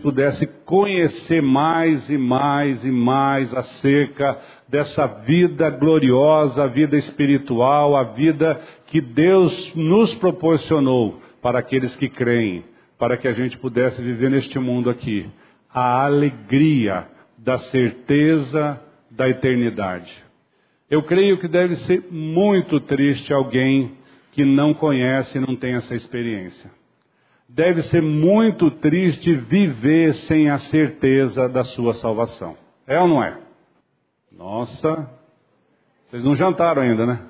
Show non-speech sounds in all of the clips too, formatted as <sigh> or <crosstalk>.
pudesse conhecer mais e mais e mais acerca dessa vida gloriosa, a vida espiritual, a vida que Deus nos proporcionou para aqueles que creem, para que a gente pudesse viver neste mundo aqui a alegria da certeza da eternidade. Eu creio que deve ser muito triste alguém que não conhece e não tem essa experiência. Deve ser muito triste viver sem a certeza da sua salvação. É ou não é? Nossa, vocês não jantaram ainda, né?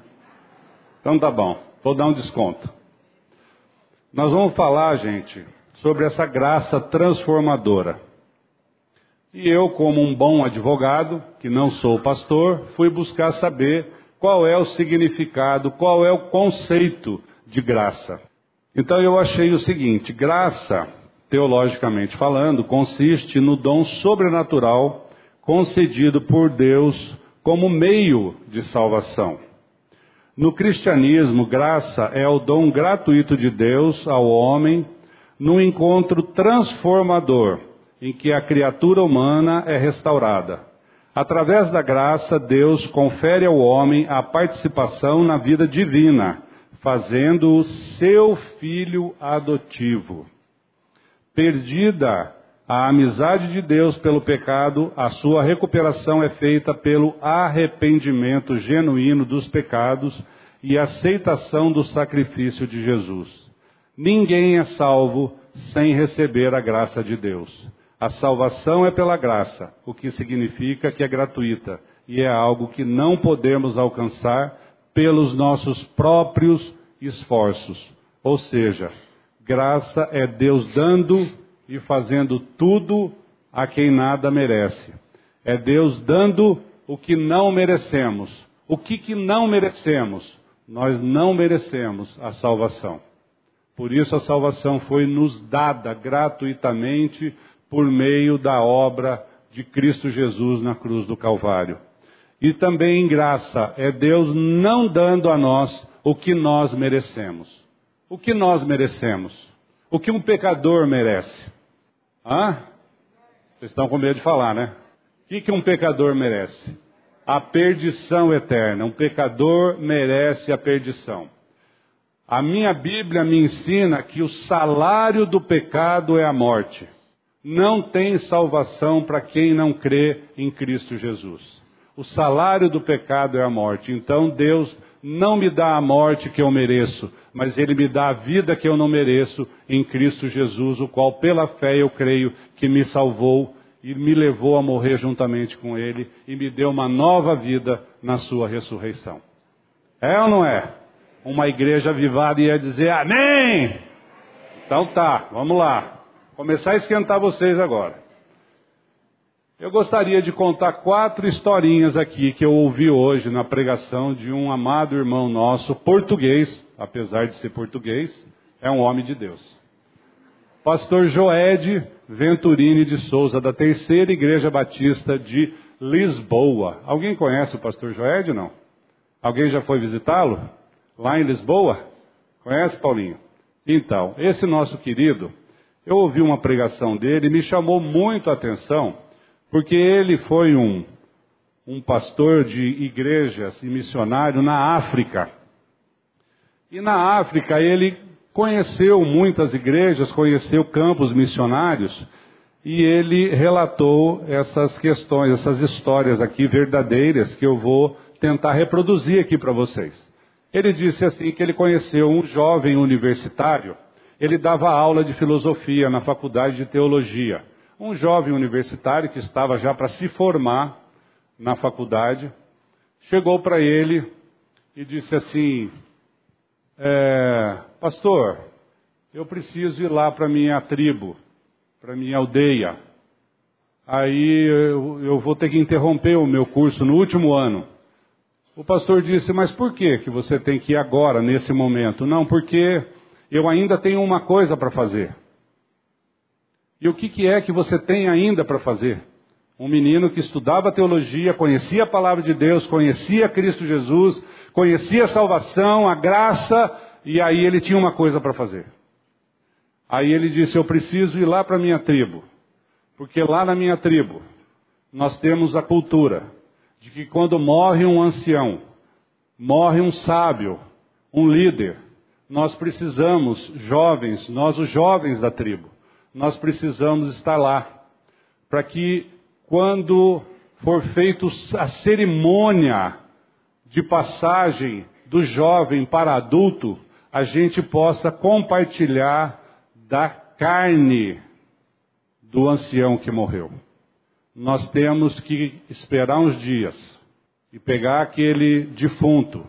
Então tá bom, vou dar um desconto. Nós vamos falar, gente, sobre essa graça transformadora. E eu, como um bom advogado, que não sou pastor, fui buscar saber qual é o significado, qual é o conceito de graça. Então eu achei o seguinte: graça, teologicamente falando, consiste no dom sobrenatural concedido por Deus como meio de salvação. No cristianismo, graça é o dom gratuito de Deus ao homem num encontro transformador em que a criatura humana é restaurada. Através da graça, Deus confere ao homem a participação na vida divina fazendo-o seu filho adotivo. Perdida a amizade de Deus pelo pecado, a sua recuperação é feita pelo arrependimento genuíno dos pecados e aceitação do sacrifício de Jesus. Ninguém é salvo sem receber a graça de Deus. A salvação é pela graça, o que significa que é gratuita e é algo que não podemos alcançar pelos nossos próprios esforços. Ou seja, graça é Deus dando e fazendo tudo a quem nada merece. É Deus dando o que não merecemos. O que, que não merecemos? Nós não merecemos a salvação. Por isso a salvação foi nos dada gratuitamente por meio da obra de Cristo Jesus na cruz do Calvário e também em graça. É Deus não dando a nós o que nós merecemos. O que nós merecemos? O que um pecador merece? Hã? Vocês estão com medo de falar, né? O que, que um pecador merece? A perdição eterna. Um pecador merece a perdição. A minha Bíblia me ensina que o salário do pecado é a morte. Não tem salvação para quem não crê em Cristo Jesus. O salário do pecado é a morte. Então Deus não me dá a morte que eu mereço, mas Ele me dá a vida que eu não mereço em Cristo Jesus, o qual pela fé eu creio que me salvou e me levou a morrer juntamente com Ele e me deu uma nova vida na Sua ressurreição. É ou não é? Uma igreja avivada ia dizer Amém! Então tá, vamos lá. Começar a esquentar vocês agora. Eu gostaria de contar quatro historinhas aqui que eu ouvi hoje na pregação de um amado irmão nosso, português, apesar de ser português, é um homem de Deus. Pastor Joed Venturini de Souza, da Terceira Igreja Batista de Lisboa. Alguém conhece o pastor Joed, não? Alguém já foi visitá-lo? Lá em Lisboa? Conhece, Paulinho? Então, esse nosso querido, eu ouvi uma pregação dele e me chamou muito a atenção porque ele foi um, um pastor de igrejas e missionário na África. E na África ele conheceu muitas igrejas, conheceu campos missionários, e ele relatou essas questões, essas histórias aqui verdadeiras que eu vou tentar reproduzir aqui para vocês. Ele disse assim que ele conheceu um jovem universitário, ele dava aula de filosofia na faculdade de teologia um jovem universitário que estava já para se formar na faculdade, chegou para ele e disse assim: é, Pastor, eu preciso ir lá para minha tribo, para minha aldeia. Aí eu, eu vou ter que interromper o meu curso no último ano. O pastor disse: Mas por que que você tem que ir agora, nesse momento? Não, porque eu ainda tenho uma coisa para fazer. E o que, que é que você tem ainda para fazer? Um menino que estudava teologia, conhecia a palavra de Deus, conhecia Cristo Jesus, conhecia a salvação, a graça, e aí ele tinha uma coisa para fazer. Aí ele disse: Eu preciso ir lá para a minha tribo. Porque lá na minha tribo, nós temos a cultura de que quando morre um ancião, morre um sábio, um líder, nós precisamos, jovens, nós os jovens da tribo, nós precisamos estar lá, para que quando for feita a cerimônia de passagem do jovem para adulto, a gente possa compartilhar da carne do ancião que morreu. Nós temos que esperar uns dias e pegar aquele defunto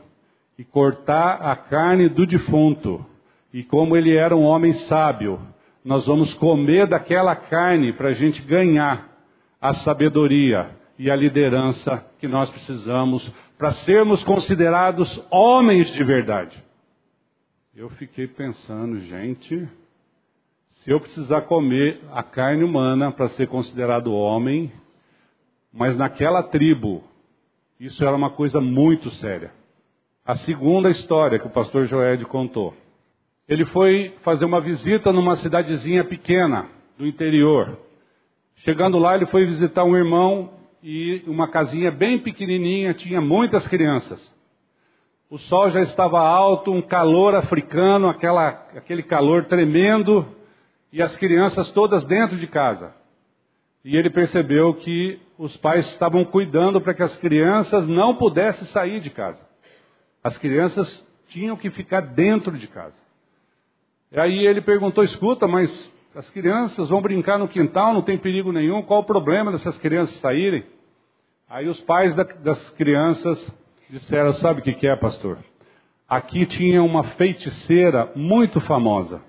e cortar a carne do defunto. E como ele era um homem sábio, nós vamos comer daquela carne para a gente ganhar a sabedoria e a liderança que nós precisamos para sermos considerados homens de verdade. Eu fiquei pensando, gente, se eu precisar comer a carne humana para ser considerado homem, mas naquela tribo, isso era uma coisa muito séria. A segunda história que o pastor Joed contou. Ele foi fazer uma visita numa cidadezinha pequena do interior. Chegando lá, ele foi visitar um irmão e uma casinha bem pequenininha, tinha muitas crianças. O sol já estava alto, um calor africano, aquela, aquele calor tremendo, e as crianças todas dentro de casa. E ele percebeu que os pais estavam cuidando para que as crianças não pudessem sair de casa. As crianças tinham que ficar dentro de casa. E aí ele perguntou: escuta, mas as crianças vão brincar no quintal, não tem perigo nenhum, qual o problema dessas crianças saírem? Aí os pais das crianças disseram: Sabe o que é, pastor? Aqui tinha uma feiticeira muito famosa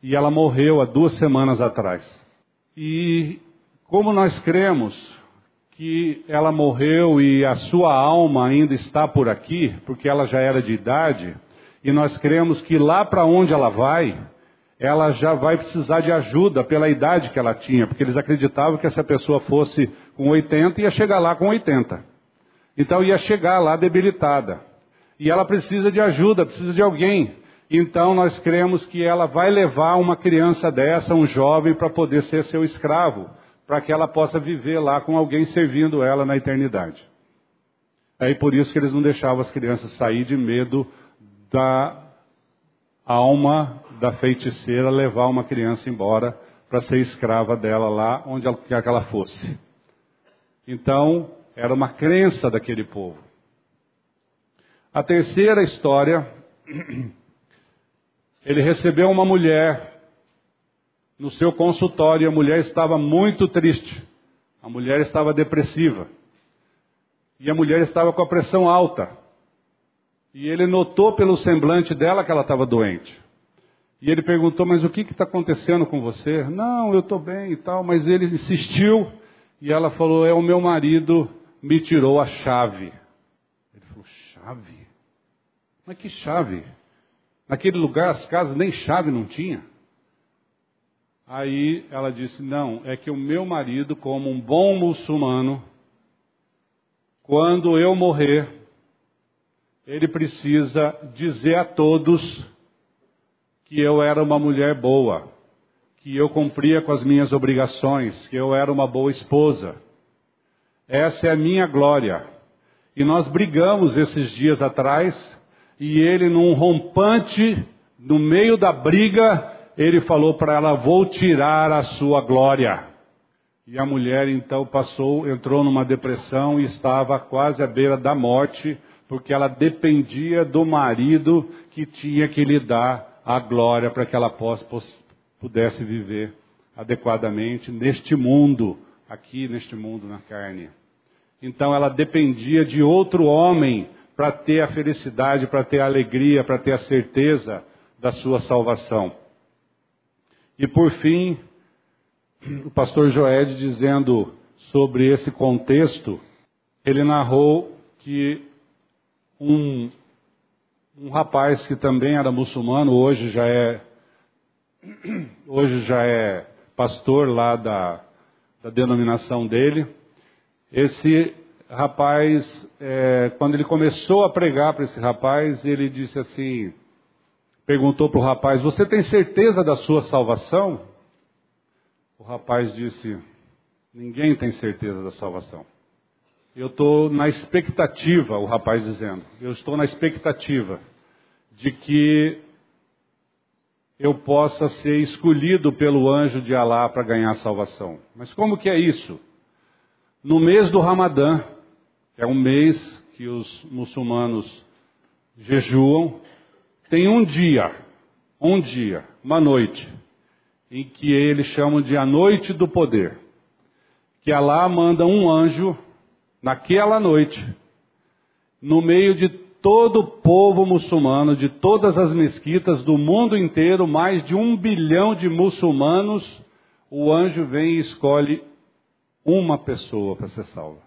e ela morreu há duas semanas atrás. E como nós cremos que ela morreu e a sua alma ainda está por aqui, porque ela já era de idade, e nós cremos que lá para onde ela vai, ela já vai precisar de ajuda pela idade que ela tinha, porque eles acreditavam que essa pessoa fosse com 80 ia chegar lá com 80. Então ia chegar lá debilitada. E ela precisa de ajuda, precisa de alguém. Então nós cremos que ela vai levar uma criança dessa, um jovem, para poder ser seu escravo, para que ela possa viver lá com alguém servindo ela na eternidade. Aí por isso que eles não deixavam as crianças sair de medo da alma da feiticeira levar uma criança embora para ser escrava dela lá onde ela quer que ela fosse. Então, era uma crença daquele povo. A terceira história, <clears throat> ele recebeu uma mulher no seu consultório e a mulher estava muito triste. A mulher estava depressiva. E a mulher estava com a pressão alta. E ele notou pelo semblante dela que ela estava doente. E ele perguntou: Mas o que está acontecendo com você? Não, eu estou bem e tal. Mas ele insistiu. E ela falou: É o meu marido me tirou a chave. Ele falou: Chave? Mas que chave? Naquele lugar as casas nem chave não tinha. Aí ela disse: Não, é que o meu marido, como um bom muçulmano, quando eu morrer, ele precisa dizer a todos que eu era uma mulher boa, que eu cumpria com as minhas obrigações, que eu era uma boa esposa. Essa é a minha glória. E nós brigamos esses dias atrás, e ele, num rompante, no meio da briga, ele falou para ela: Vou tirar a sua glória. E a mulher então passou, entrou numa depressão e estava quase à beira da morte, porque ela dependia do marido que tinha que lhe dar a glória para que ela pudesse viver adequadamente neste mundo, aqui neste mundo na carne. Então ela dependia de outro homem para ter a felicidade, para ter a alegria, para ter a certeza da sua salvação. E por fim, o pastor Joed dizendo sobre esse contexto, ele narrou que um um rapaz que também era muçulmano, hoje já é <clears throat> hoje já é pastor lá da, da denominação dele. Esse rapaz, é, quando ele começou a pregar para esse rapaz, ele disse assim, perguntou para o rapaz: "Você tem certeza da sua salvação?" O rapaz disse: Ninguém tem certeza da salvação. Eu estou na expectativa, o rapaz dizendo, eu estou na expectativa de que eu possa ser escolhido pelo anjo de Alá para ganhar salvação. Mas como que é isso? No mês do Ramadã, que é um mês que os muçulmanos jejuam, tem um dia, um dia, uma noite, em que eles chamam de a noite do poder. Que Alá manda um anjo naquela noite, no meio de todo o povo muçulmano, de todas as mesquitas do mundo inteiro, mais de um bilhão de muçulmanos, o anjo vem e escolhe uma pessoa para ser salva.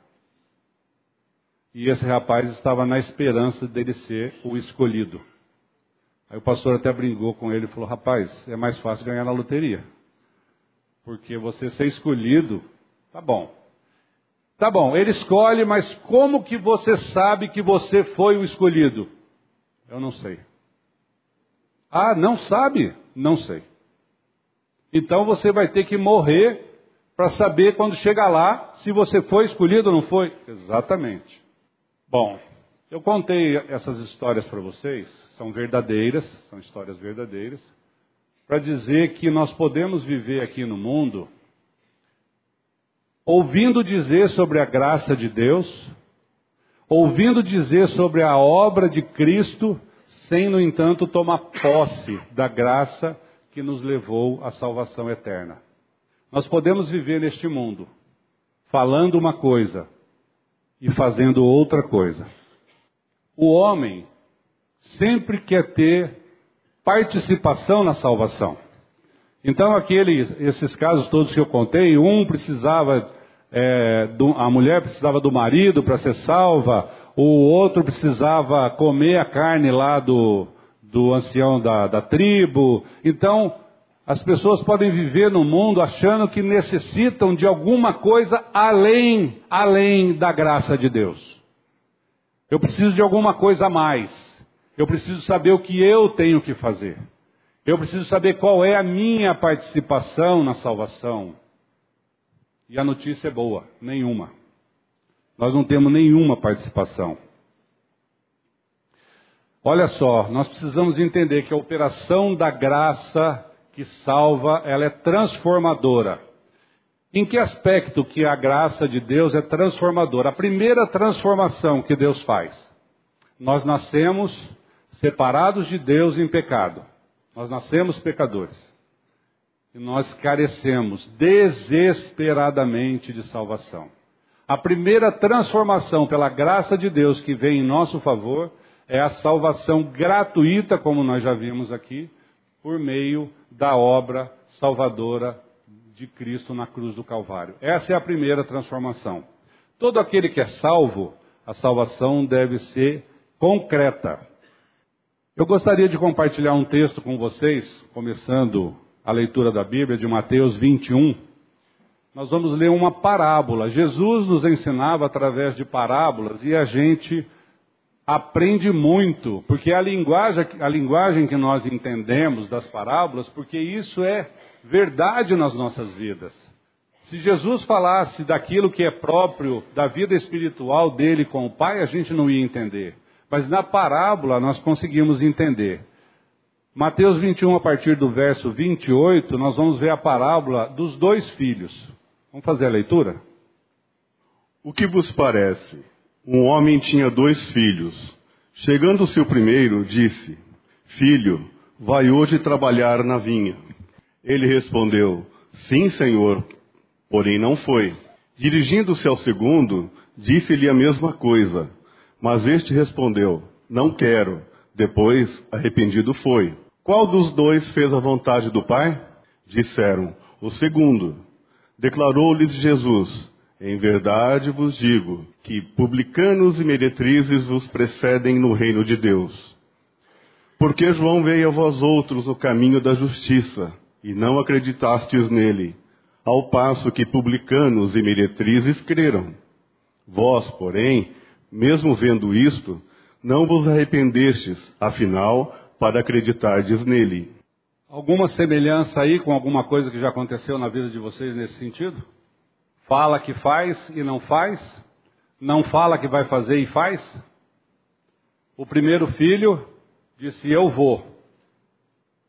E esse rapaz estava na esperança dele ser o escolhido. Aí o pastor até brincou com ele e falou: Rapaz, é mais fácil ganhar na loteria. Porque você ser escolhido, tá bom. Tá bom, ele escolhe, mas como que você sabe que você foi o escolhido? Eu não sei. Ah, não sabe? Não sei. Então você vai ter que morrer para saber quando chegar lá se você foi escolhido ou não foi. Exatamente. Bom, eu contei essas histórias para vocês, são verdadeiras, são histórias verdadeiras, para dizer que nós podemos viver aqui no mundo ouvindo dizer sobre a graça de Deus, ouvindo dizer sobre a obra de Cristo, sem, no entanto, tomar posse da graça que nos levou à salvação eterna. Nós podemos viver neste mundo falando uma coisa e fazendo outra coisa. O homem sempre quer ter participação na salvação. Então, aqueles, esses casos todos que eu contei, um precisava, é, do, a mulher precisava do marido para ser salva, o outro precisava comer a carne lá do, do ancião da, da tribo. Então, as pessoas podem viver no mundo achando que necessitam de alguma coisa além, além da graça de Deus. Eu preciso de alguma coisa a mais. Eu preciso saber o que eu tenho que fazer. Eu preciso saber qual é a minha participação na salvação. E a notícia é boa: nenhuma. Nós não temos nenhuma participação. Olha só, nós precisamos entender que a operação da graça que salva, ela é transformadora. Em que aspecto que a graça de Deus é transformadora? A primeira transformação que Deus faz. Nós nascemos separados de Deus em pecado. Nós nascemos pecadores. E nós carecemos desesperadamente de salvação. A primeira transformação pela graça de Deus que vem em nosso favor é a salvação gratuita, como nós já vimos aqui, por meio da obra salvadora de Cristo na cruz do Calvário. Essa é a primeira transformação. Todo aquele que é salvo, a salvação deve ser concreta. Eu gostaria de compartilhar um texto com vocês, começando a leitura da Bíblia de Mateus 21. Nós vamos ler uma parábola. Jesus nos ensinava através de parábolas e a gente aprende muito, porque a linguagem, a linguagem que nós entendemos das parábolas, porque isso é verdade nas nossas vidas. Se Jesus falasse daquilo que é próprio da vida espiritual dele com o Pai, a gente não ia entender. Mas na parábola nós conseguimos entender. Mateus 21, a partir do verso 28, nós vamos ver a parábola dos dois filhos. Vamos fazer a leitura? O que vos parece? Um homem tinha dois filhos. Chegando-se o primeiro, disse: Filho, vai hoje trabalhar na vinha. Ele respondeu: Sim, senhor. Porém não foi. Dirigindo-se ao segundo, disse-lhe a mesma coisa. Mas este respondeu: Não quero. Depois, arrependido foi. Qual dos dois fez a vontade do Pai? Disseram: O segundo. Declarou-lhes Jesus: Em verdade vos digo que publicanos e meretrizes vos precedem no reino de Deus. Porque João veio a vós outros no caminho da justiça, e não acreditastes nele, ao passo que publicanos e meretrizes creram. Vós, porém, mesmo vendo isto, não vos arrependestes, afinal, para acreditardes nele. Alguma semelhança aí com alguma coisa que já aconteceu na vida de vocês nesse sentido? Fala que faz e não faz? Não fala que vai fazer e faz? O primeiro filho disse: Eu vou.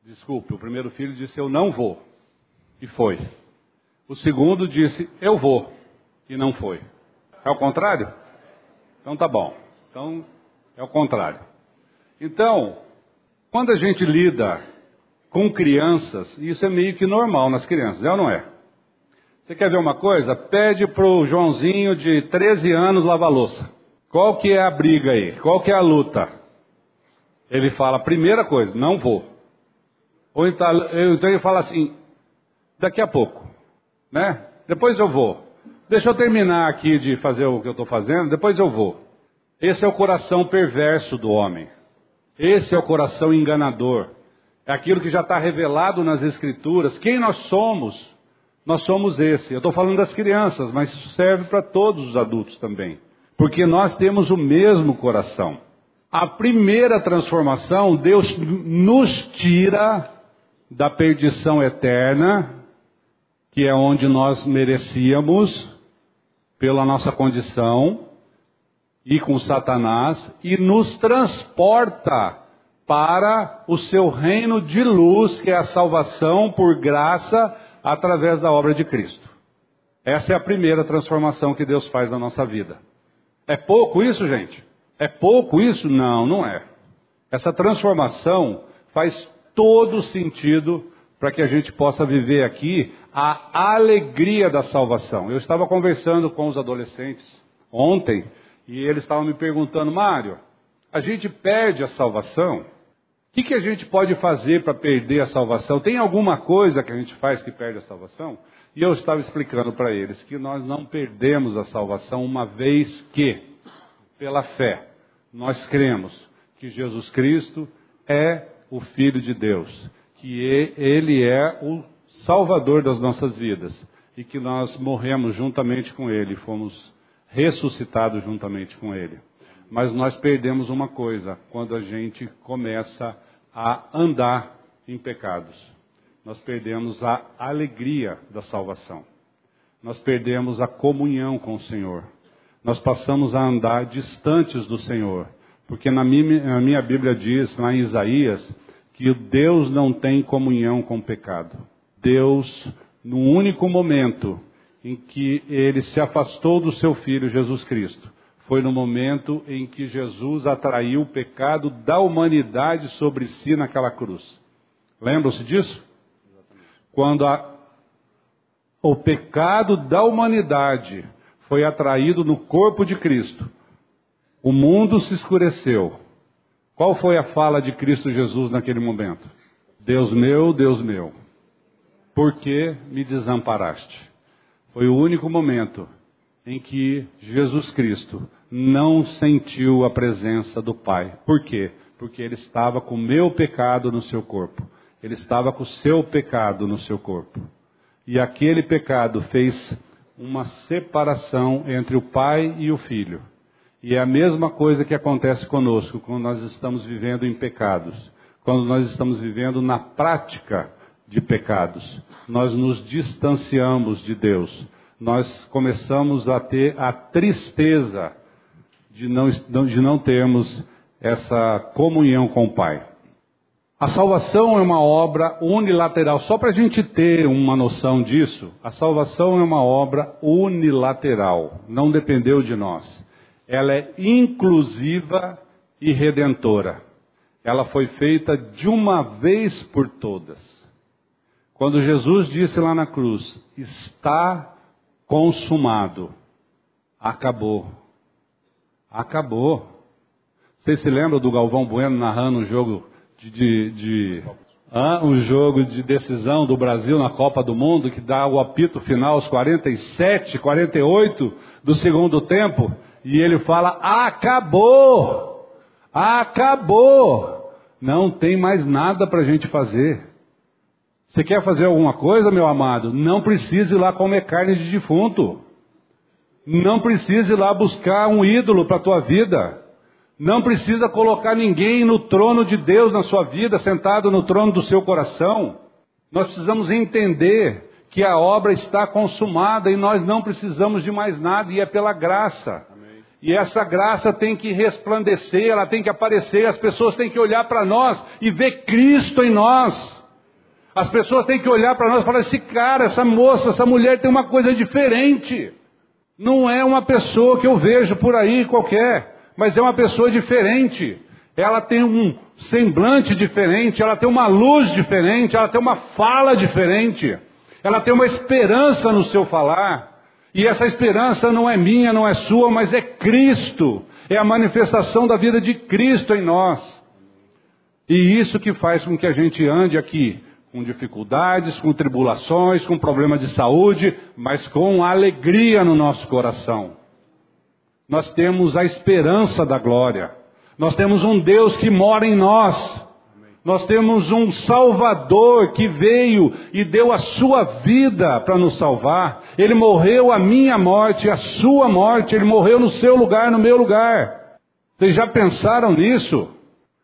Desculpe, o primeiro filho disse: Eu não vou. E foi. O segundo disse: Eu vou. E não foi. É o contrário? Então tá bom. Então é o contrário. Então, quando a gente lida com crianças, isso é meio que normal nas crianças, é ou não é? Você quer ver uma coisa? Pede pro Joãozinho de 13 anos lavar louça. Qual que é a briga aí? Qual que é a luta? Ele fala, primeira coisa, não vou. Ou então, então ele fala assim, daqui a pouco, né? Depois eu vou. Deixa eu terminar aqui de fazer o que eu estou fazendo, depois eu vou. Esse é o coração perverso do homem. Esse é o coração enganador. É aquilo que já está revelado nas Escrituras. Quem nós somos? Nós somos esse. Eu estou falando das crianças, mas isso serve para todos os adultos também. Porque nós temos o mesmo coração. A primeira transformação, Deus nos tira da perdição eterna, que é onde nós merecíamos, pela nossa condição, e com Satanás, e nos transporta para o seu reino de luz, que é a salvação por graça através da obra de Cristo. Essa é a primeira transformação que Deus faz na nossa vida. É pouco isso, gente? É pouco isso? Não, não é. Essa transformação faz todo sentido para que a gente possa viver aqui a alegria da salvação. Eu estava conversando com os adolescentes ontem e eles estavam me perguntando, Mário, a gente perde a salvação? O que, que a gente pode fazer para perder a salvação? Tem alguma coisa que a gente faz que perde a salvação? E eu estava explicando para eles que nós não perdemos a salvação uma vez que, pela fé, nós cremos que Jesus Cristo é o Filho de Deus, que Ele é o Salvador das nossas vidas e que nós morremos juntamente com Ele, fomos ressuscitados juntamente com Ele. Mas nós perdemos uma coisa quando a gente começa a andar em pecados. Nós perdemos a alegria da salvação. Nós perdemos a comunhão com o Senhor. Nós passamos a andar distantes do Senhor. Porque na minha, na minha Bíblia diz, lá em Isaías, que Deus não tem comunhão com o pecado. Deus, no único momento em que ele se afastou do seu filho Jesus Cristo, foi no momento em que Jesus atraiu o pecado da humanidade sobre si naquela cruz. Lembram-se disso? Quando a, o pecado da humanidade foi atraído no corpo de Cristo, o mundo se escureceu. Qual foi a fala de Cristo Jesus naquele momento? Deus meu, Deus meu, por que me desamparaste? Foi o único momento em que Jesus Cristo não sentiu a presença do Pai. Por quê? Porque ele estava com o meu pecado no seu corpo. Ele estava com o seu pecado no seu corpo. E aquele pecado fez uma separação entre o Pai e o Filho. E é a mesma coisa que acontece conosco quando nós estamos vivendo em pecados. Quando nós estamos vivendo na prática de pecados. Nós nos distanciamos de Deus nós começamos a ter a tristeza de não, de não termos essa comunhão com o Pai. A salvação é uma obra unilateral. Só para a gente ter uma noção disso, a salvação é uma obra unilateral. Não dependeu de nós. Ela é inclusiva e redentora. Ela foi feita de uma vez por todas. Quando Jesus disse lá na cruz: Está consumado. Acabou. Acabou. Vocês se lembram do Galvão Bueno narrando um jogo de, de, de ah, um jogo de decisão do Brasil na Copa do Mundo que dá o apito final aos 47, 48 do segundo tempo e ele fala: acabou, acabou, não tem mais nada para a gente fazer. Você quer fazer alguma coisa, meu amado? Não precise ir lá comer carne de defunto. Não precise ir lá buscar um ídolo para a tua vida. Não precisa colocar ninguém no trono de Deus na sua vida, sentado no trono do seu coração. Nós precisamos entender que a obra está consumada e nós não precisamos de mais nada, e é pela graça. Amém. E essa graça tem que resplandecer, ela tem que aparecer, as pessoas têm que olhar para nós e ver Cristo em nós. As pessoas têm que olhar para nós e falar: esse cara, essa moça, essa mulher tem uma coisa diferente. Não é uma pessoa que eu vejo por aí qualquer, mas é uma pessoa diferente. Ela tem um semblante diferente, ela tem uma luz diferente, ela tem uma fala diferente. Ela tem uma esperança no seu falar. E essa esperança não é minha, não é sua, mas é Cristo. É a manifestação da vida de Cristo em nós. E isso que faz com que a gente ande aqui com dificuldades, com tribulações, com problemas de saúde, mas com alegria no nosso coração. Nós temos a esperança da glória. Nós temos um Deus que mora em nós. Nós temos um Salvador que veio e deu a sua vida para nos salvar. Ele morreu a minha morte, a sua morte. Ele morreu no seu lugar, no meu lugar. Vocês já pensaram nisso?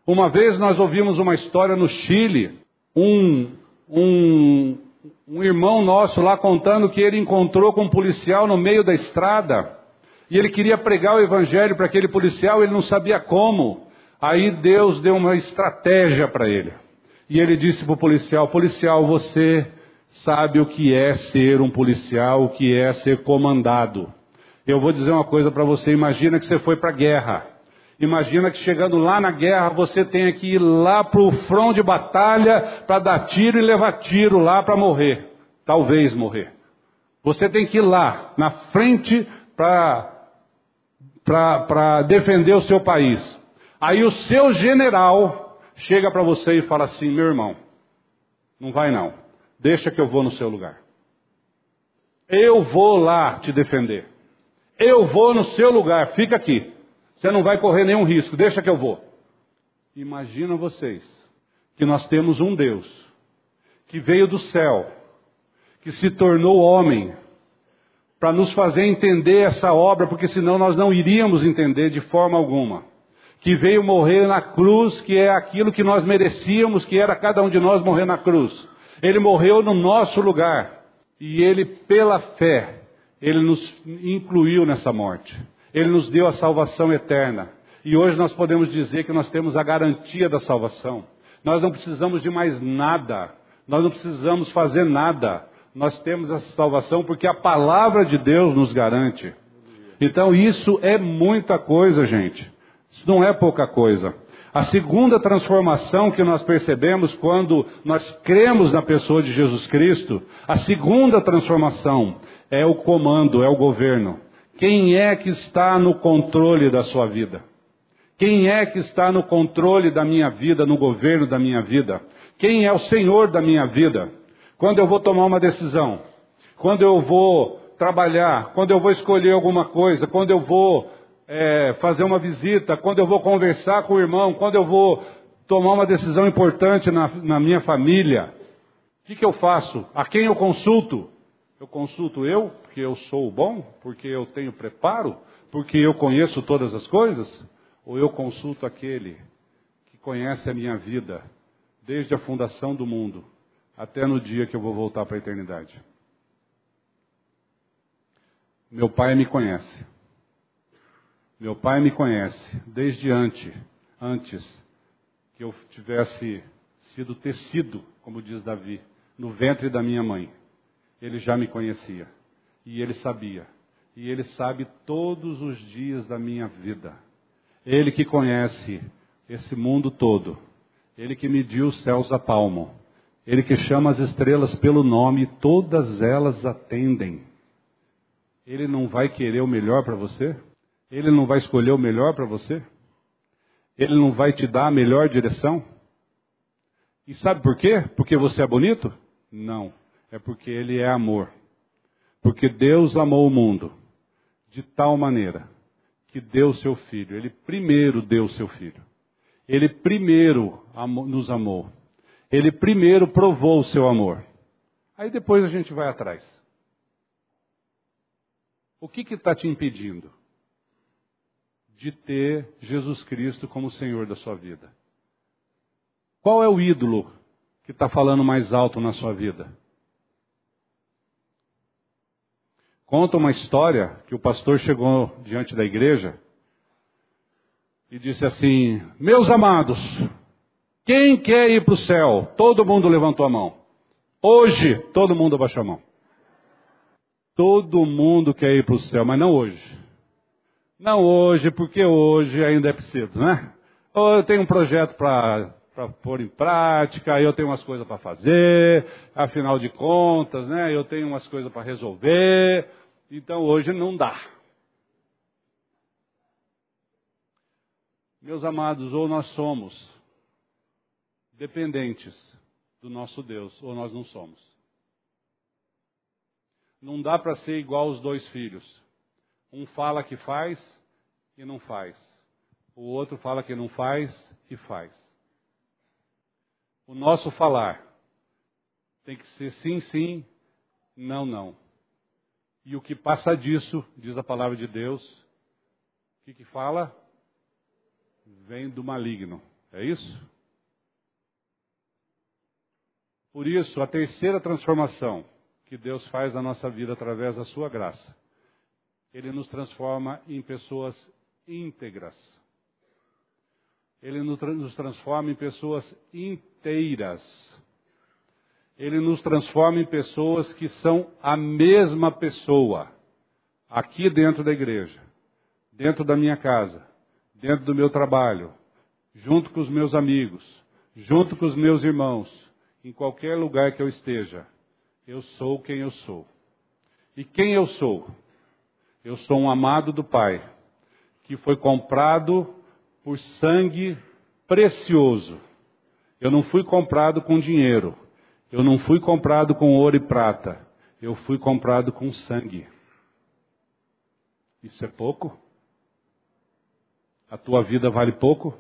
Uma vez nós ouvimos uma história no Chile. Um, um, um irmão nosso lá contando que ele encontrou com um policial no meio da estrada. E ele queria pregar o evangelho para aquele policial, ele não sabia como. Aí Deus deu uma estratégia para ele. E ele disse para o policial: Policial, você sabe o que é ser um policial, o que é ser comandado. Eu vou dizer uma coisa para você: imagina que você foi para a guerra. Imagina que chegando lá na guerra você tenha que ir lá para o front de batalha para dar tiro e levar tiro lá para morrer. Talvez morrer. Você tem que ir lá, na frente, para defender o seu país. Aí o seu general chega para você e fala assim: meu irmão, não vai não, deixa que eu vou no seu lugar. Eu vou lá te defender. Eu vou no seu lugar, fica aqui. Você não vai correr nenhum risco, deixa que eu vou. Imagina vocês que nós temos um Deus que veio do céu, que se tornou homem, para nos fazer entender essa obra, porque senão nós não iríamos entender de forma alguma que veio morrer na cruz, que é aquilo que nós merecíamos, que era cada um de nós morrer na cruz. Ele morreu no nosso lugar. E ele, pela fé, ele nos incluiu nessa morte. Ele nos deu a salvação eterna. E hoje nós podemos dizer que nós temos a garantia da salvação. Nós não precisamos de mais nada. Nós não precisamos fazer nada. Nós temos essa salvação porque a palavra de Deus nos garante. Então isso é muita coisa, gente. Isso não é pouca coisa. A segunda transformação que nós percebemos quando nós cremos na pessoa de Jesus Cristo, a segunda transformação é o comando, é o governo. Quem é que está no controle da sua vida? Quem é que está no controle da minha vida, no governo da minha vida? Quem é o Senhor da minha vida? Quando eu vou tomar uma decisão, quando eu vou trabalhar, quando eu vou escolher alguma coisa, quando eu vou é, fazer uma visita, quando eu vou conversar com o irmão, quando eu vou tomar uma decisão importante na, na minha família, o que, que eu faço? A quem eu consulto? Eu consulto eu, porque eu sou bom, porque eu tenho preparo, porque eu conheço todas as coisas? Ou eu consulto aquele que conhece a minha vida, desde a fundação do mundo até no dia que eu vou voltar para a eternidade? Meu pai me conhece. Meu pai me conhece desde antes, antes que eu tivesse sido tecido, como diz Davi, no ventre da minha mãe. Ele já me conhecia e ele sabia. E ele sabe todos os dias da minha vida. Ele que conhece esse mundo todo. Ele que mediu os céus a palmo. Ele que chama as estrelas pelo nome e todas elas atendem. Ele não vai querer o melhor para você? Ele não vai escolher o melhor para você? Ele não vai te dar a melhor direção? E sabe por quê? Porque você é bonito? Não. É porque Ele é amor. Porque Deus amou o mundo de tal maneira que deu seu filho. Ele primeiro deu seu filho. Ele primeiro nos amou. Ele primeiro provou o seu amor. Aí depois a gente vai atrás. O que está te impedindo? de ter Jesus Cristo como Senhor da sua vida? Qual é o ídolo que está falando mais alto na sua vida? Conta uma história que o pastor chegou diante da igreja e disse assim: Meus amados, quem quer ir para o céu? Todo mundo levantou a mão. Hoje, todo mundo abaixou a mão. Todo mundo quer ir para o céu, mas não hoje. Não hoje, porque hoje ainda é cedo, né? Ou eu tenho um projeto para pôr em prática, eu tenho umas coisas para fazer, afinal de contas, né? Eu tenho umas coisas para resolver, então hoje não dá. Meus amados, ou nós somos dependentes do nosso Deus, ou nós não somos. Não dá para ser igual os dois filhos. Um fala que faz e não faz. O outro fala que não faz e faz. O nosso falar tem que ser sim, sim, não, não. E o que passa disso, diz a palavra de Deus, o que, que fala? Vem do maligno. É isso? Por isso, a terceira transformação que Deus faz na nossa vida através da sua graça, Ele nos transforma em pessoas íntegras. Ele nos transforma em pessoas inteiras. Ele nos transforma em pessoas que são a mesma pessoa, aqui dentro da igreja, dentro da minha casa, dentro do meu trabalho, junto com os meus amigos, junto com os meus irmãos em qualquer lugar que eu esteja, eu sou quem eu sou. E quem eu sou? Eu sou um amado do Pai, que foi comprado por sangue precioso. Eu não fui comprado com dinheiro. Eu não fui comprado com ouro e prata. Eu fui comprado com sangue. Isso é pouco? A tua vida vale pouco?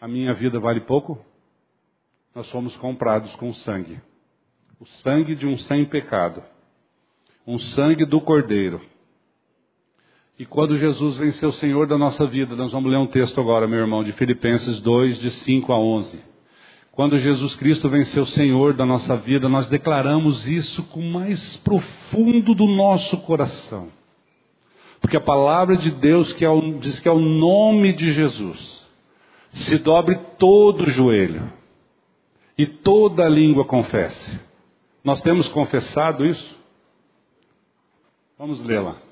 A minha vida vale pouco? nós fomos comprados com sangue. O sangue de um sem pecado. Um sangue do Cordeiro. E quando Jesus venceu o Senhor da nossa vida, nós vamos ler um texto agora, meu irmão, de Filipenses 2, de 5 a 11. Quando Jesus Cristo venceu o Senhor da nossa vida, nós declaramos isso com o mais profundo do nosso coração. Porque a palavra de Deus que é o, diz que é o nome de Jesus. Se dobre todo o joelho e toda língua confesse. Nós temos confessado isso? Vamos lê-la.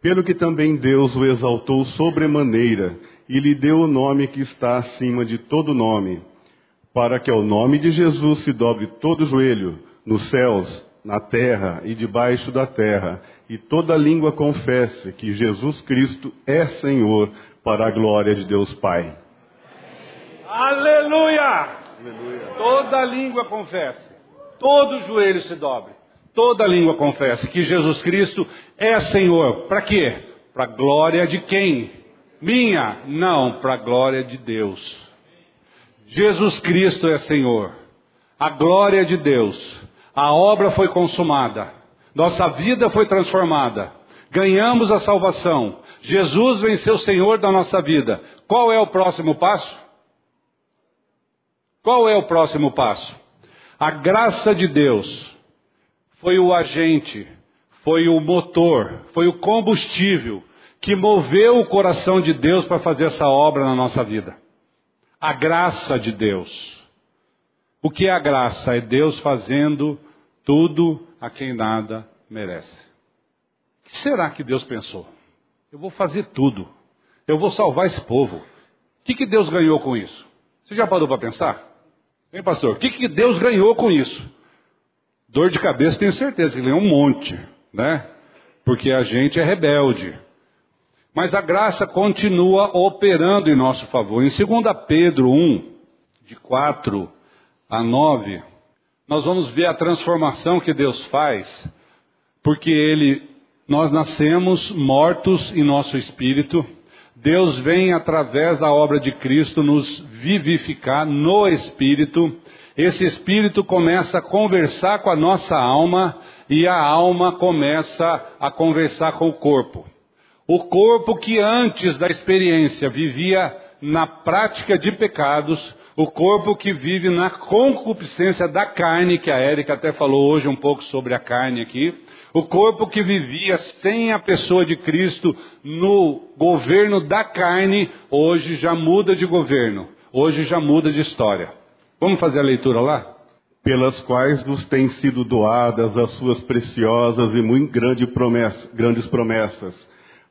Pelo que também Deus o exaltou sobremaneira e lhe deu o nome que está acima de todo nome, para que ao nome de Jesus se dobre todo joelho, nos céus, na terra e debaixo da terra, e toda língua confesse que Jesus Cristo é Senhor, para a glória de Deus Pai. Aleluia! Aleluia. Toda língua confesse, todo joelho se dobre, toda língua confesse que Jesus Cristo é Senhor. Para quê? Para a glória de quem? Minha? Não, para a glória de Deus. Jesus Cristo é Senhor. A glória de Deus. A obra foi consumada. Nossa vida foi transformada. Ganhamos a salvação. Jesus venceu o Senhor da nossa vida. Qual é o próximo passo? Qual é o próximo passo? A graça de Deus foi o agente, foi o motor, foi o combustível que moveu o coração de Deus para fazer essa obra na nossa vida. A graça de Deus. O que é a graça? É Deus fazendo tudo a quem nada merece. O que será que Deus pensou? Eu vou fazer tudo. Eu vou salvar esse povo. O que, que Deus ganhou com isso? Você já parou para pensar? Hein, pastor? O que, que Deus ganhou com isso? Dor de cabeça, tenho certeza que ganhou um monte, né? Porque a gente é rebelde. Mas a graça continua operando em nosso favor. Em 2 Pedro 1, de 4 a 9, nós vamos ver a transformação que Deus faz, porque Ele Nós nascemos mortos em nosso espírito. Deus vem através da obra de Cristo nos vivificar no espírito. Esse espírito começa a conversar com a nossa alma e a alma começa a conversar com o corpo. O corpo que antes da experiência vivia na prática de pecados, o corpo que vive na concupiscência da carne, que a Érica até falou hoje um pouco sobre a carne aqui, o corpo que vivia sem a pessoa de Cristo no governo da carne, hoje já muda de governo, hoje já muda de história. Vamos fazer a leitura lá? Pelas quais vos têm sido doadas as suas preciosas e muito grande promessa, grandes promessas,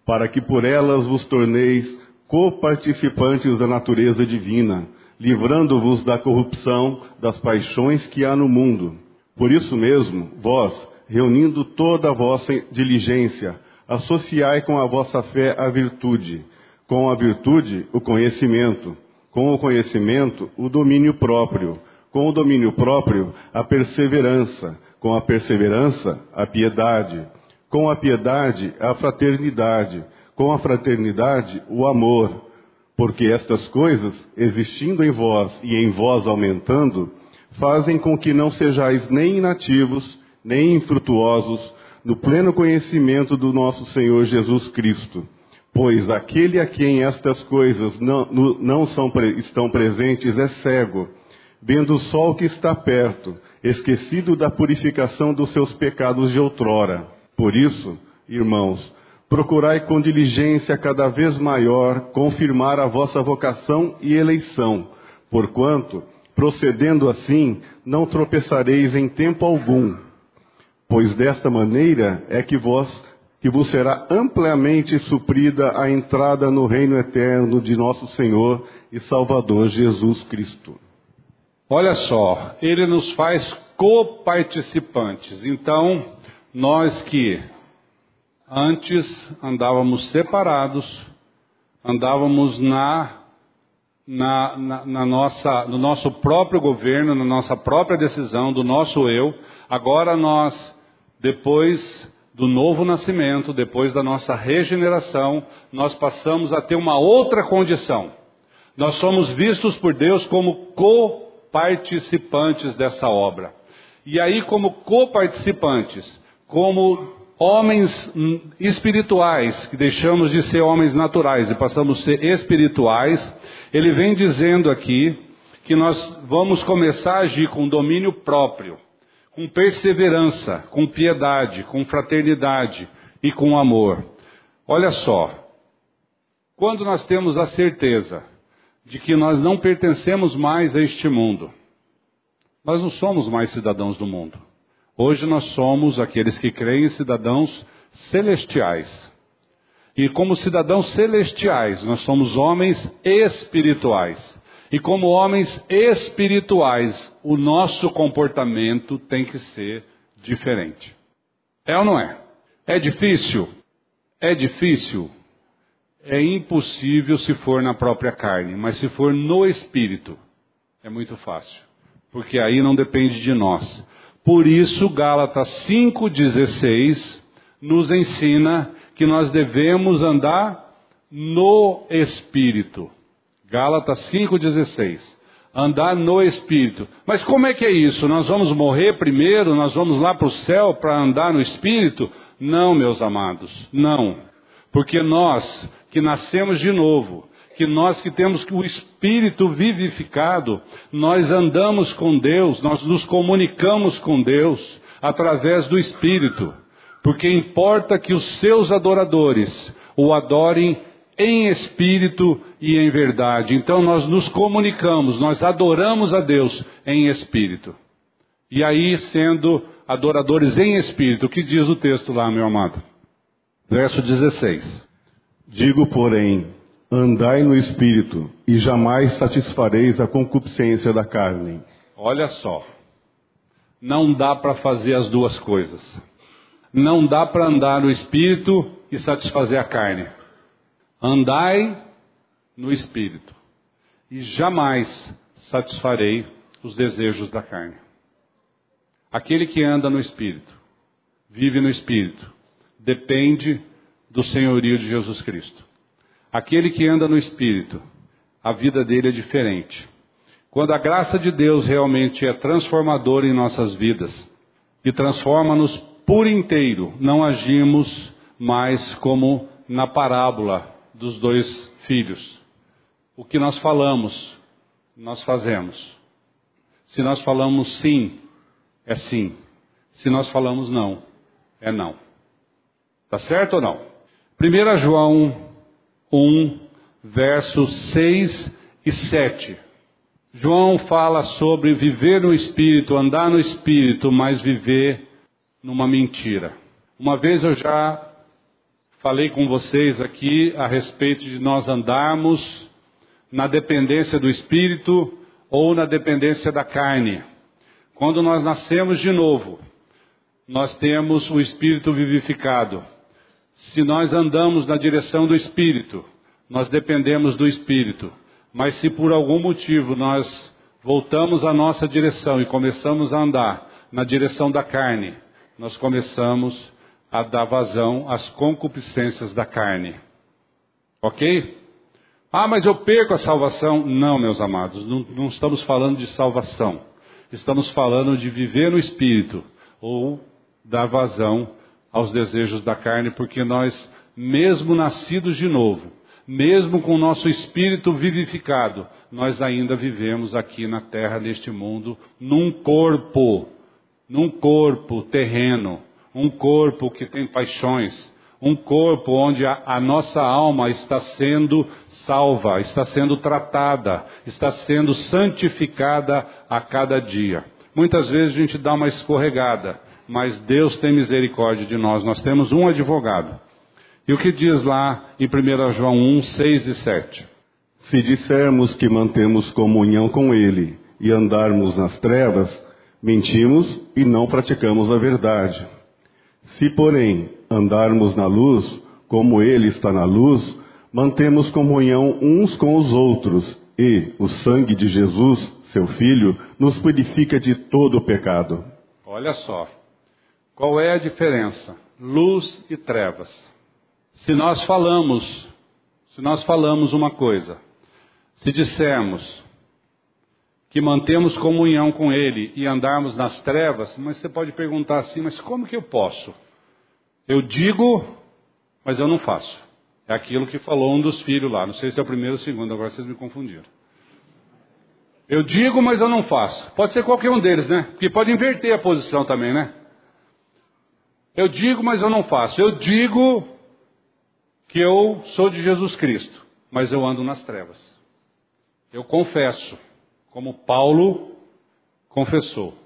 para que por elas vos torneis coparticipantes da natureza divina, livrando-vos da corrupção das paixões que há no mundo. Por isso mesmo, vós, reunindo toda a vossa diligência, associai com a vossa fé a virtude, com a virtude o conhecimento, com o conhecimento o domínio próprio, com o domínio próprio a perseverança, com a perseverança a piedade, com a piedade a fraternidade, com a fraternidade o amor, porque estas coisas, existindo em vós e em vós aumentando, fazem com que não sejais nem inativos, nem infrutuosos no pleno conhecimento do nosso Senhor Jesus Cristo. Pois aquele a quem estas coisas não, não são, estão presentes é cego, vendo o que está perto, esquecido da purificação dos seus pecados de outrora. Por isso, irmãos, procurai com diligência cada vez maior confirmar a vossa vocação e eleição, porquanto, procedendo assim, não tropeçareis em tempo algum, pois desta maneira é que vós que vos será amplamente suprida a entrada no reino eterno de nosso Senhor e Salvador Jesus Cristo. Olha só, ele nos faz coparticipantes. Então, nós que Antes andávamos separados, andávamos na, na, na, na, nossa, no nosso próprio governo, na nossa própria decisão, do nosso eu. Agora nós, depois do novo nascimento, depois da nossa regeneração, nós passamos a ter uma outra condição. Nós somos vistos por Deus como coparticipantes dessa obra. E aí, como coparticipantes, como homens espirituais, que deixamos de ser homens naturais e passamos a ser espirituais, ele vem dizendo aqui que nós vamos começar a agir com domínio próprio, com perseverança, com piedade, com fraternidade e com amor. Olha só, quando nós temos a certeza de que nós não pertencemos mais a este mundo, nós não somos mais cidadãos do mundo. Hoje nós somos aqueles que creem cidadãos celestiais. E como cidadãos celestiais, nós somos homens espirituais. E como homens espirituais, o nosso comportamento tem que ser diferente. É ou não é? É difícil? É difícil. É impossível se for na própria carne, mas se for no espírito, é muito fácil. Porque aí não depende de nós. Por isso, Gálatas 5,16 nos ensina que nós devemos andar no Espírito. Gálatas 5,16. Andar no Espírito. Mas como é que é isso? Nós vamos morrer primeiro? Nós vamos lá para o céu para andar no Espírito? Não, meus amados, não. Porque nós que nascemos de novo, que nós que temos o Espírito vivificado, nós andamos com Deus, nós nos comunicamos com Deus através do Espírito, porque importa que os seus adoradores o adorem em espírito e em verdade. Então nós nos comunicamos, nós adoramos a Deus em espírito. E aí, sendo adoradores em espírito, o que diz o texto lá, meu amado? Verso 16. Digo, porém, Andai no espírito, e jamais satisfareis a concupiscência da carne. Olha só. Não dá para fazer as duas coisas. Não dá para andar no espírito e satisfazer a carne. Andai no espírito, e jamais satisfarei os desejos da carne. Aquele que anda no espírito, vive no espírito, depende do senhorio de Jesus Cristo. Aquele que anda no Espírito, a vida dele é diferente. Quando a graça de Deus realmente é transformadora em nossas vidas e transforma-nos por inteiro, não agimos mais como na parábola dos dois filhos. O que nós falamos, nós fazemos. Se nós falamos sim, é sim. Se nós falamos não, é não. Tá certo ou não? 1 João 1, versos 6 e 7. João fala sobre viver no espírito, andar no espírito, mas viver numa mentira. Uma vez eu já falei com vocês aqui a respeito de nós andarmos na dependência do espírito ou na dependência da carne. Quando nós nascemos de novo, nós temos o espírito vivificado. Se nós andamos na direção do espírito, nós dependemos do espírito. Mas se por algum motivo nós voltamos à nossa direção e começamos a andar na direção da carne, nós começamos a dar vazão às concupiscências da carne. Ok? Ah, mas eu perco a salvação. Não, meus amados, não, não estamos falando de salvação. Estamos falando de viver no espírito ou dar vazão aos desejos da carne, porque nós, mesmo nascidos de novo, mesmo com o nosso espírito vivificado, nós ainda vivemos aqui na terra, neste mundo, num corpo, num corpo terreno, um corpo que tem paixões, um corpo onde a, a, nossa alma está sendo salva, está sendo tratada, está sendo santificada a cada dia. Muitas vezes a gente dá uma escorregada, mas Deus tem misericórdia de nós. Nós temos um advogado. E o que diz lá em 1 João 1, 6 e 7? Se dissermos que mantemos comunhão com Ele e andarmos nas trevas, mentimos e não praticamos a verdade. Se, porém, andarmos na luz, como Ele está na luz, mantemos comunhão uns com os outros, e o sangue de Jesus, seu Filho, nos purifica de todo o pecado. Olha só, qual é a diferença? Luz e trevas. Se nós falamos, se nós falamos uma coisa, se dissermos que mantemos comunhão com Ele e andarmos nas trevas, mas você pode perguntar assim, mas como que eu posso? Eu digo, mas eu não faço. É aquilo que falou um dos filhos lá. Não sei se é o primeiro ou o segundo, agora vocês me confundiram. Eu digo, mas eu não faço. Pode ser qualquer um deles, né? Porque pode inverter a posição também, né? Eu digo, mas eu não faço. Eu digo que eu sou de Jesus Cristo, mas eu ando nas trevas. Eu confesso, como Paulo confessou: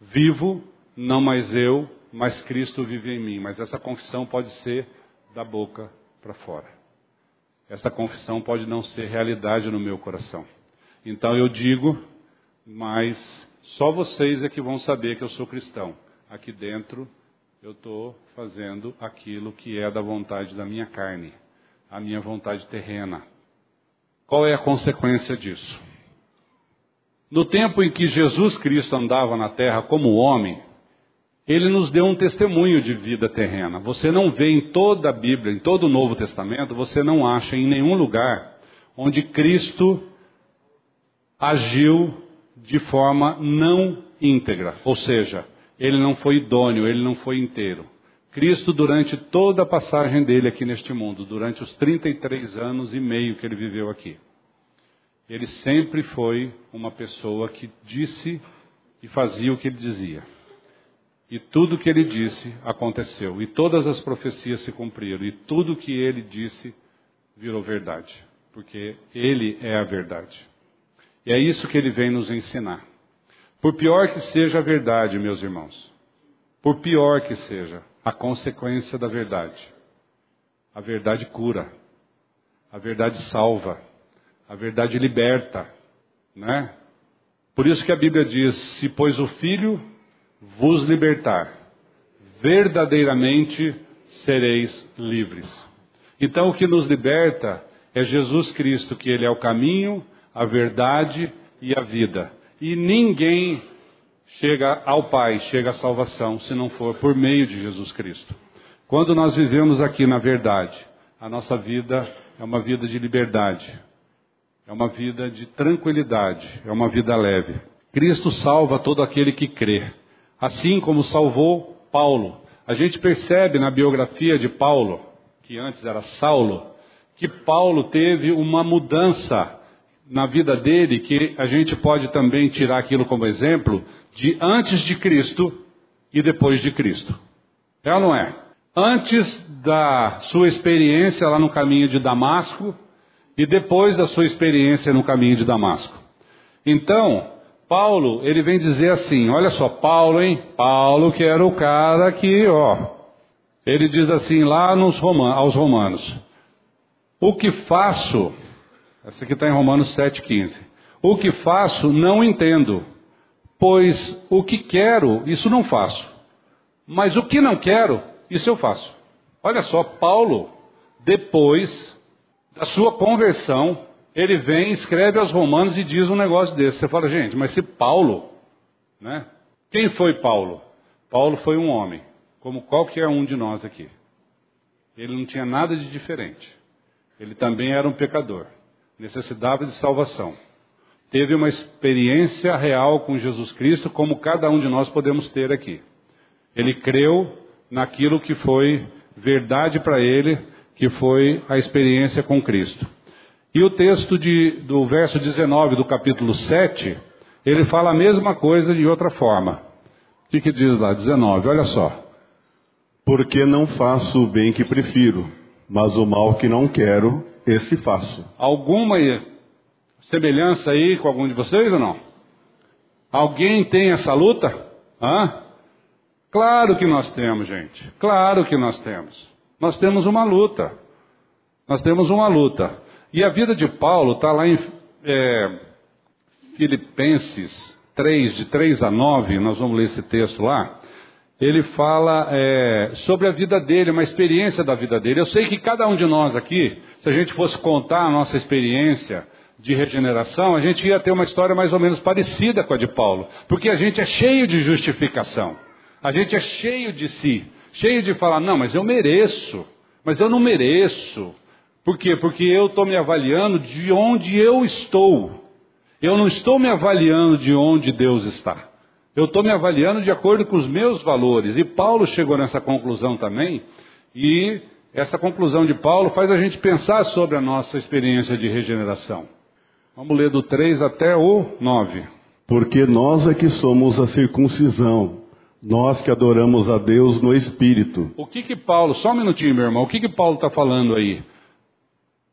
vivo, não mais eu, mas Cristo vive em mim. Mas essa confissão pode ser da boca para fora. Essa confissão pode não ser realidade no meu coração. Então eu digo, mas só vocês é que vão saber que eu sou cristão. Aqui dentro eu estou fazendo aquilo que é da vontade da minha carne, a minha vontade terrena. Qual é a consequência disso? No tempo em que Jesus Cristo andava na terra como homem, ele nos deu um testemunho de vida terrena. Você não vê em toda a Bíblia, em todo o Novo Testamento, você não acha em nenhum lugar onde Cristo agiu de forma não íntegra, ou seja, ele não foi idôneo, ele não foi inteiro. Cristo, durante toda a passagem dele aqui neste mundo, durante os 33 anos e meio que ele viveu aqui, ele sempre foi uma pessoa que disse e fazia o que ele dizia. E tudo o que ele disse aconteceu, e todas as profecias se cumpriram, e tudo o que ele disse virou verdade, porque ele é a verdade. E é isso que ele vem nos ensinar. Por pior que seja a verdade, meus irmãos, por pior que seja a consequência da verdade, a verdade cura, a verdade salva, a verdade liberta, né? Por isso que a Bíblia diz: se pois o Filho vos libertar, verdadeiramente sereis livres. Então o que nos liberta é Jesus Cristo, que Ele é o caminho, a verdade e a vida. E ninguém chega ao Pai, chega à salvação, se não for por meio de Jesus Cristo. Quando nós vivemos aqui na verdade, a nossa vida é uma vida de liberdade, é uma vida de tranquilidade, é uma vida leve. Cristo salva todo aquele que crê, assim como salvou Paulo. A gente percebe na biografia de Paulo, que antes era Saulo, que Paulo teve uma mudança na vida dele que a gente pode também tirar aquilo como exemplo de antes de Cristo e depois de Cristo. É ou não é? Antes da sua experiência lá no caminho de Damasco e depois da sua experiência no caminho de Damasco. Então, Paulo, ele vem dizer assim, olha só, Paulo, hein? Paulo que era o cara que, ó, ele diz assim lá nos romanos, aos romanos, o que faço, essa aqui está em Romanos 7,15, o que faço não entendo, pois o que quero, isso não faço, mas o que não quero, isso eu faço. Olha só, Paulo, depois da sua conversão, ele vem, escreve aos romanos e diz um negócio desse. Você fala, gente, mas se Paulo, né? Quem foi Paulo? Paulo foi um homem, como qualquer um de nós aqui. Ele não tinha nada de diferente. Ele também era um pecador, necessitava de salvação. Teve uma experiência real com Jesus Cristo, como cada um de nós podemos ter aqui. Ele creu naquilo que foi verdade para ele, que foi a experiência com Cristo. E o texto de, do verso 19 do capítulo 7, ele fala a mesma coisa de outra forma. O que, que diz lá? 19, olha só. Porque não faço o bem que prefiro, mas o mal que não quero, esse faço. Alguma semelhança aí com algum de vocês ou não? Alguém tem essa luta? Hã? Claro que nós temos, gente. Claro que nós temos. Nós temos uma luta. Nós temos uma luta. E a vida de Paulo está lá em é, Filipenses 3, de 3 a 9, nós vamos ler esse texto lá. Ele fala é, sobre a vida dele, uma experiência da vida dele. Eu sei que cada um de nós aqui, se a gente fosse contar a nossa experiência de regeneração, a gente ia ter uma história mais ou menos parecida com a de Paulo, porque a gente é cheio de justificação, a gente é cheio de si, cheio de falar, não, mas eu mereço, mas eu não mereço, por quê? Porque eu estou me avaliando de onde eu estou. Eu não estou me avaliando de onde Deus está. Eu estou me avaliando de acordo com os meus valores. E Paulo chegou nessa conclusão também. E essa conclusão de Paulo faz a gente pensar sobre a nossa experiência de regeneração. Vamos ler do 3 até o 9. Porque nós é que somos a circuncisão, nós que adoramos a Deus no Espírito. O que que Paulo, só um minutinho, meu irmão, o que que Paulo está falando aí?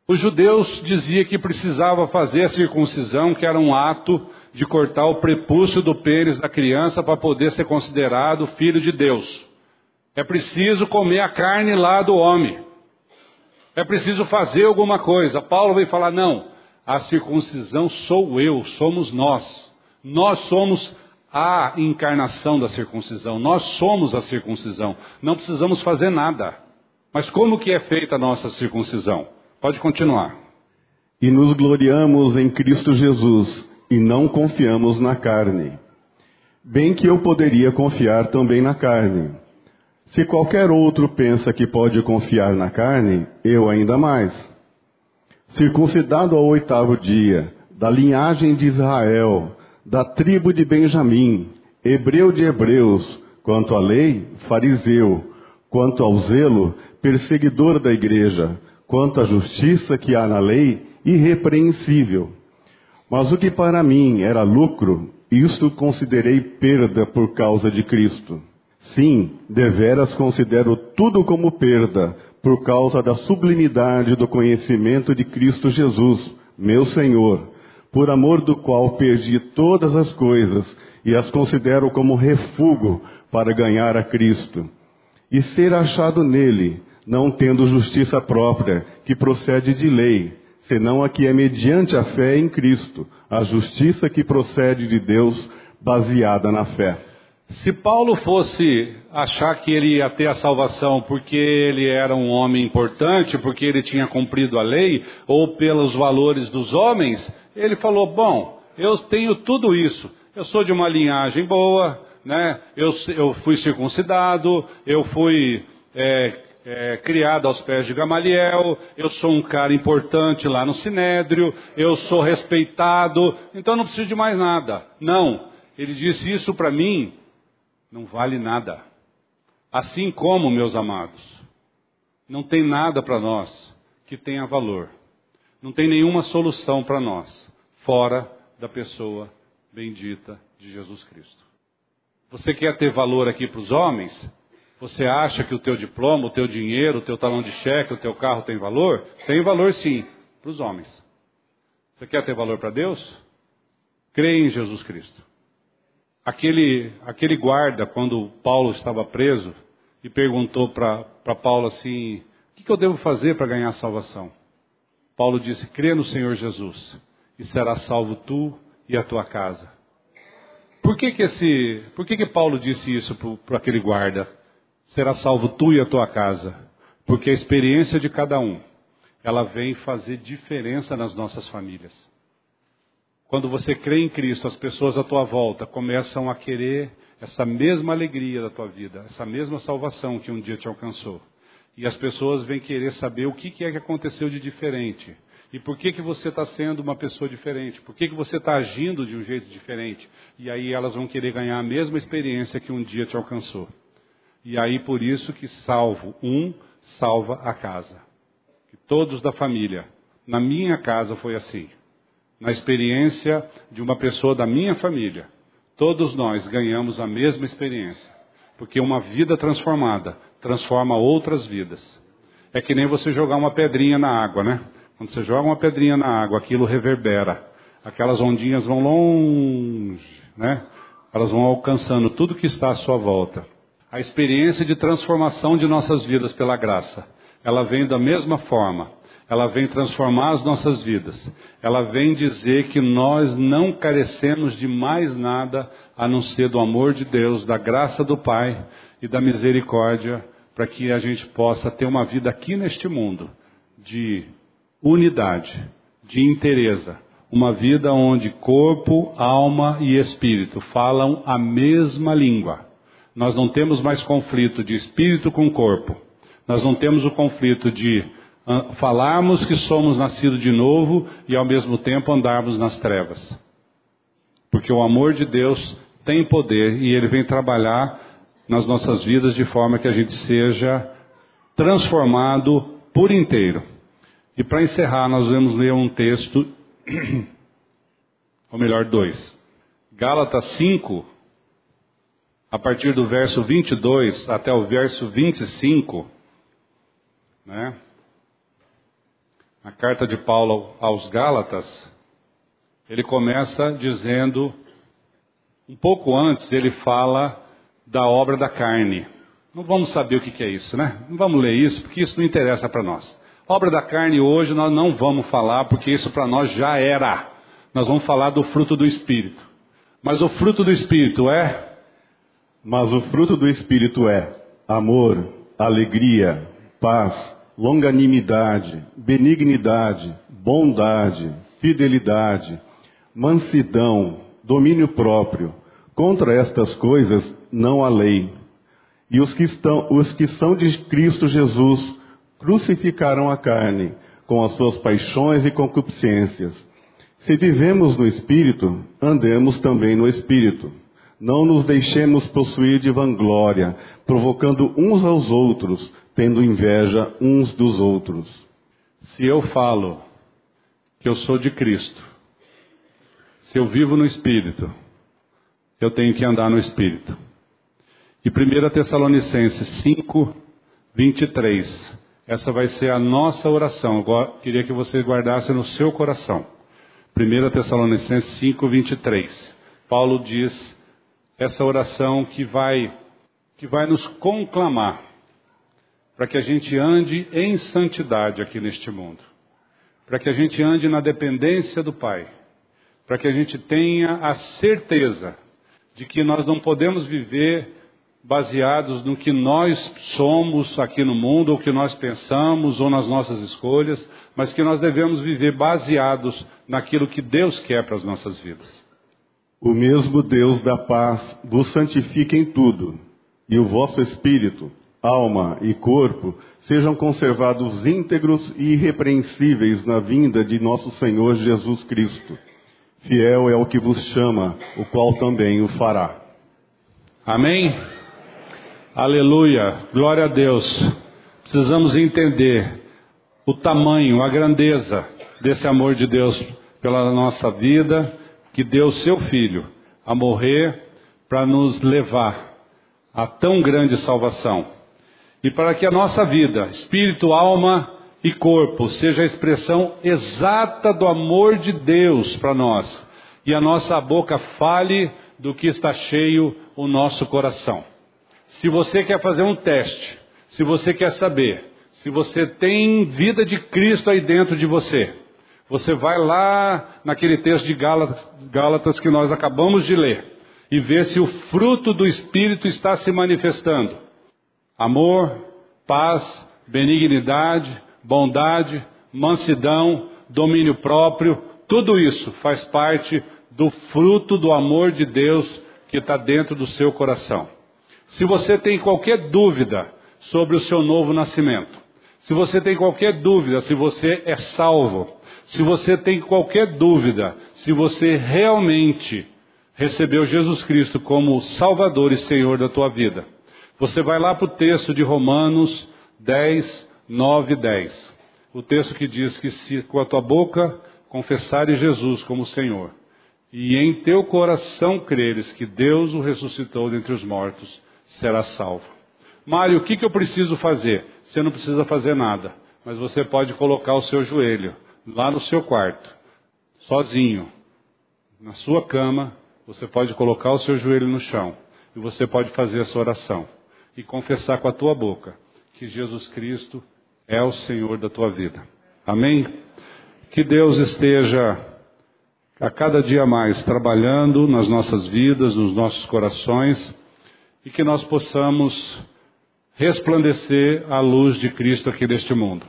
Os judeus diziam que precisava fazer a circuncisão, que era um ato de cortar o prepúcio do pênis da criança para poder ser considerado filho de Deus. É preciso comer a carne lá do homem. É preciso fazer alguma coisa. Paulo vem falar: não, a circuncisão sou eu, somos nós. Nós somos a encarnação da circuncisão. Nós somos a circuncisão. Não precisamos fazer nada. Mas como que é feita a nossa circuncisão? Pode continuar. E nos gloriamos em Cristo Jesus e não confiamos na carne. Bem que eu poderia confiar também na carne. Se qualquer outro pensa que pode confiar na carne, eu ainda mais. Circuncidado ao oitavo dia, da linhagem de Israel, da tribo de Benjamim, hebreu de hebreus, quanto à lei, fariseu, quanto ao zelo, perseguidor da igreja, quanto à justiça que há na lei, irrepreensível. Mas o que para mim era lucro, isto considerei perda por causa de Cristo. Sim, deveras considero tudo como perda, por causa da sublimidade do conhecimento de Cristo Jesus, meu Senhor, por amor do qual perdi todas as coisas e as considero como refúgio para ganhar a Cristo. E ser achado nele, não tendo justiça própria, que procede de lei, senão a que é mediante a fé em Cristo, a justiça que procede de Deus, baseada na fé. Se Paulo fosse achar que ele ia ter a salvação porque ele era um homem importante, porque ele tinha cumprido a lei, ou pelos valores dos homens, ele falou: Bom, eu tenho tudo isso, eu sou de uma linhagem boa, né? eu, eu fui circuncidado, eu fui é, é, criado aos pés de Gamaliel, eu sou um cara importante lá no Sinédrio, eu sou respeitado, então não preciso de mais nada. Não, ele disse isso para mim não vale nada. Assim como, meus amados, não tem nada para nós que tenha valor. Não tem nenhuma solução para nós fora da pessoa bendita de Jesus Cristo. Você quer ter valor aqui para os homens? Você acha que o teu diploma, o teu dinheiro, o teu talão de cheque, o teu carro tem valor? Tem valor sim, para os homens. Você quer ter valor para Deus? Creia em Jesus Cristo. Aquele, aquele guarda, quando Paulo estava preso, e perguntou para Paulo assim: O que, que eu devo fazer para ganhar salvação? Paulo disse: Crê no Senhor Jesus, e será salvo tu e a tua casa. Por que, que, esse, por que, que Paulo disse isso para aquele guarda? Será salvo tu e a tua casa. Porque a experiência de cada um, ela vem fazer diferença nas nossas famílias. Quando você crê em Cristo, as pessoas à tua volta começam a querer essa mesma alegria da tua vida, essa mesma salvação que um dia te alcançou. E as pessoas vêm querer saber o que é que aconteceu de diferente. E por que, que você está sendo uma pessoa diferente? Por que, que você está agindo de um jeito diferente? E aí elas vão querer ganhar a mesma experiência que um dia te alcançou. E aí por isso que salvo um, salva a casa. Que todos da família. Na minha casa foi assim na experiência de uma pessoa da minha família. Todos nós ganhamos a mesma experiência, porque uma vida transformada transforma outras vidas. É que nem você jogar uma pedrinha na água, né? Quando você joga uma pedrinha na água, aquilo reverbera. Aquelas ondinhas vão longe, né? Elas vão alcançando tudo que está à sua volta. A experiência de transformação de nossas vidas pela graça, ela vem da mesma forma ela vem transformar as nossas vidas. Ela vem dizer que nós não carecemos de mais nada a não ser do amor de Deus, da graça do Pai e da misericórdia, para que a gente possa ter uma vida aqui neste mundo de unidade, de inteireza, uma vida onde corpo, alma e espírito falam a mesma língua. Nós não temos mais conflito de espírito com corpo. Nós não temos o conflito de falarmos que somos nascidos de novo e ao mesmo tempo andarmos nas trevas. Porque o amor de Deus tem poder e ele vem trabalhar nas nossas vidas de forma que a gente seja transformado por inteiro. E para encerrar, nós vamos ler um texto, <clears throat> ou melhor, dois. Gálatas 5, a partir do verso 22 até o verso 25, né? Na carta de Paulo aos Gálatas, ele começa dizendo, um pouco antes, ele fala da obra da carne. Não vamos saber o que é isso, né? Não vamos ler isso, porque isso não interessa para nós. Obra da carne hoje nós não vamos falar, porque isso para nós já era. Nós vamos falar do fruto do Espírito. Mas o fruto do Espírito é? Mas o fruto do Espírito é amor, alegria, paz, longanimidade, benignidade, bondade, fidelidade, mansidão, domínio próprio. Contra estas coisas não há lei. E os que, estão, os que são de Cristo Jesus crucificaram a carne com as suas paixões e concupiscências. Se vivemos no Espírito, andemos também no Espírito. Não nos deixemos possuir de vanglória, provocando uns aos outros, tendo inveja uns dos outros. Se eu falo que eu sou de Cristo, se eu vivo no Espírito, eu tenho que andar no Espírito. E 1 Tessalonicenses 5, 23. Essa vai ser a nossa oração. Eu queria que você guardasse no seu coração. 1 Tessalonicenses 5, 23. Paulo diz essa oração que vai, que vai nos conclamar para que a gente ande em santidade aqui neste mundo, para que a gente ande na dependência do Pai, para que a gente tenha a certeza de que nós não podemos viver baseados no que nós somos aqui no mundo, ou que nós pensamos, ou nas nossas escolhas, mas que nós devemos viver baseados naquilo que Deus quer para as nossas vidas. O mesmo Deus da paz vos santifique em tudo, e o vosso espírito, alma e corpo sejam conservados íntegros e irrepreensíveis na vinda de nosso Senhor Jesus Cristo. Fiel é o que vos chama, o qual também o fará. Amém? Aleluia, glória a Deus. Precisamos entender o tamanho, a grandeza desse amor de Deus pela nossa vida, que deu seu filho a morrer para nos levar a tão grande salvação. E para que a nossa vida, espírito, alma e corpo, seja a expressão exata do amor de Deus para nós, e a nossa boca fale do que está cheio o nosso coração. Se você quer fazer um teste, se você quer saber se você tem vida de Cristo aí dentro de você, você vai lá naquele texto de Gálatas, Gálatas que nós acabamos de ler e vê se o fruto do Espírito está se manifestando. Amor, paz, benignidade, bondade, mansidão, domínio próprio, tudo isso faz parte do fruto do amor de Deus que está dentro do seu coração. Se você tem qualquer dúvida sobre o seu novo nascimento, se você tem qualquer dúvida se você é salvo, se você tem qualquer dúvida se você realmente recebeu Jesus Cristo como Salvador e Senhor da tua vida, você vai lá para o texto de Romanos 10, 9 e 10. O texto que diz que se com a tua boca confessares Jesus como Senhor, e em teu coração creres que Deus o ressuscitou dentre os mortos, será salvo. Mário, o que, que eu preciso fazer? Você não precisa fazer nada, mas você pode colocar o seu joelho lá no seu quarto, sozinho, na sua cama, você pode colocar o seu joelho no chão e você pode fazer essa oração e confessar com a tua boca que Jesus Cristo é o Senhor da tua vida. Amém? Que Deus esteja a cada dia mais trabalhando nas nossas vidas, nos nossos corações e que nós possamos resplandecer a luz de Cristo aqui neste mundo.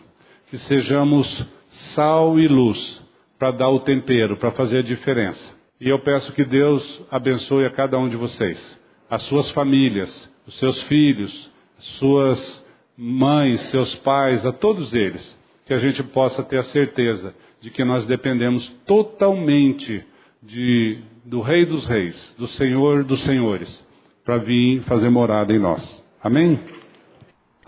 Que sejamos sal e luz para dar o tempero, para fazer a diferença. E eu peço que Deus abençoe a cada um de vocês, as suas famílias, os seus filhos, as suas mães, seus pais, a todos eles, que a gente possa ter a certeza de que nós dependemos totalmente de, do Rei dos Reis, do Senhor dos Senhores, para vir fazer morada em nós. Amém?